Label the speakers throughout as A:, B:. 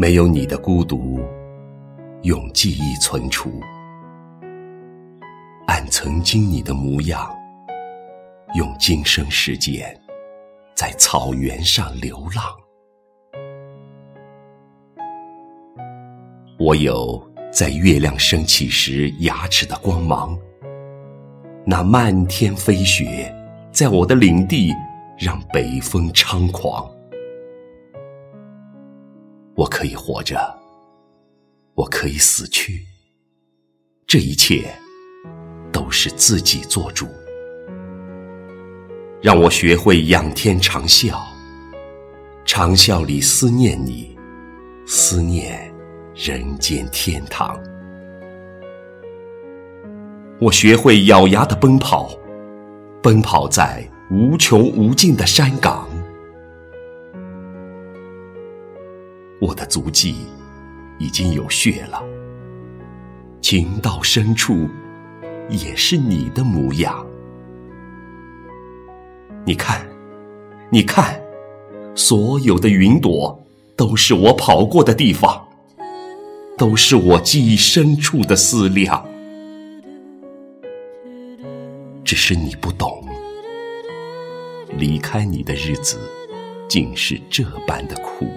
A: 没有你的孤独，用记忆存储，按曾经你的模样，用今生时间，在草原上流浪。我有在月亮升起时牙齿的光芒，那漫天飞雪，在我的领地让北风猖狂。我可以活着，我可以死去，这一切都是自己做主。让我学会仰天长啸，长啸里思念你，思念人间天堂。我学会咬牙的奔跑，奔跑在无穷无尽的山岗。我的足迹已经有血了，情到深处也是你的模样。你看，你看，所有的云朵都是我跑过的地方，都是我记忆深处的思量。只是你不懂，离开你的日子竟是这般的苦。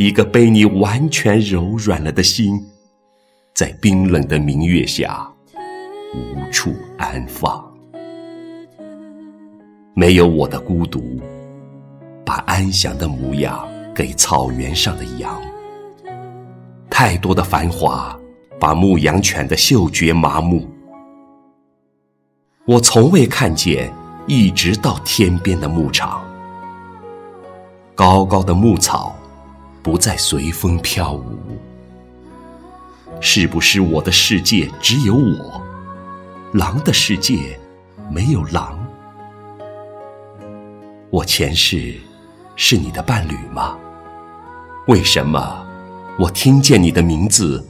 A: 一个被你完全柔软了的心，在冰冷的明月下无处安放。没有我的孤独，把安详的模样给草原上的羊。太多的繁华，把牧羊犬的嗅觉麻木。我从未看见一直到天边的牧场，高高的牧草。不再随风飘舞，是不是我的世界只有我？狼的世界没有狼？我前世是你的伴侣吗？为什么我听见你的名字，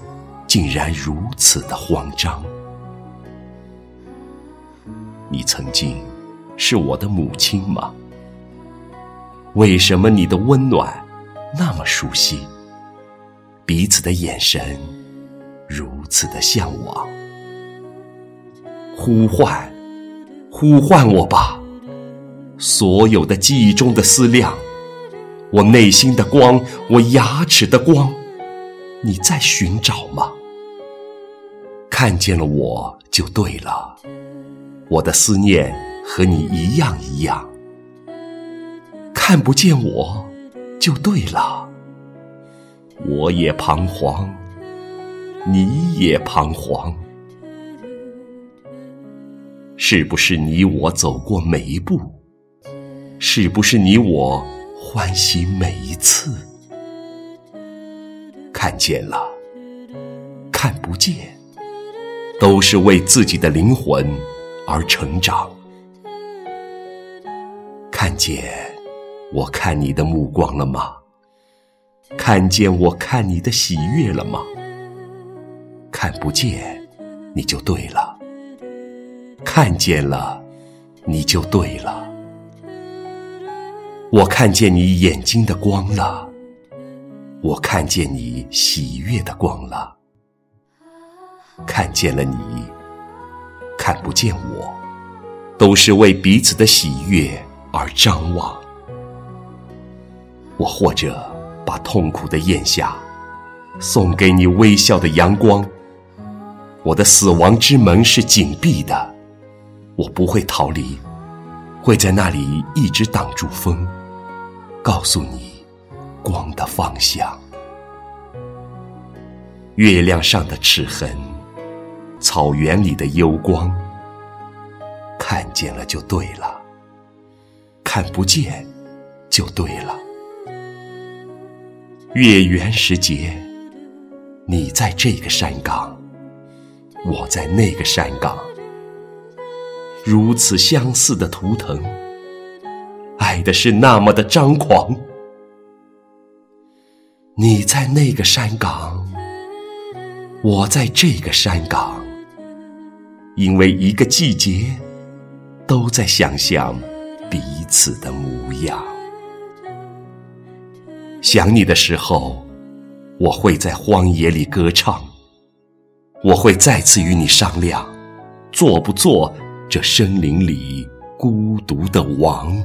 A: 竟然如此的慌张？你曾经是我的母亲吗？为什么你的温暖？那么熟悉，彼此的眼神如此的向往，呼唤，呼唤我吧！所有的记忆中的思量，我内心的光，我牙齿的光，你在寻找吗？看见了我就对了，我的思念和你一样一样，看不见我。就对了，我也彷徨，你也彷徨，是不是你我走过每一步？是不是你我欢喜每一次？看见了，看不见，都是为自己的灵魂而成长。看见。我看你的目光了吗？看见我看你的喜悦了吗？看不见，你就对了；看见了，你就对了。我看见你眼睛的光了，我看见你喜悦的光了。看见了你，看不见我，都是为彼此的喜悦而张望。我或者把痛苦的咽下，送给你微笑的阳光。我的死亡之门是紧闭的，我不会逃离，会在那里一直挡住风，告诉你光的方向。月亮上的齿痕，草原里的幽光，看见了就对了，看不见就对了。月圆时节，你在这个山岗，我在那个山岗，如此相似的图腾，爱的是那么的张狂。你在那个山岗，我在这个山岗，因为一个季节，都在想象彼此的模样。想你的时候，我会在荒野里歌唱。我会再次与你商量，做不做这森林里孤独的王。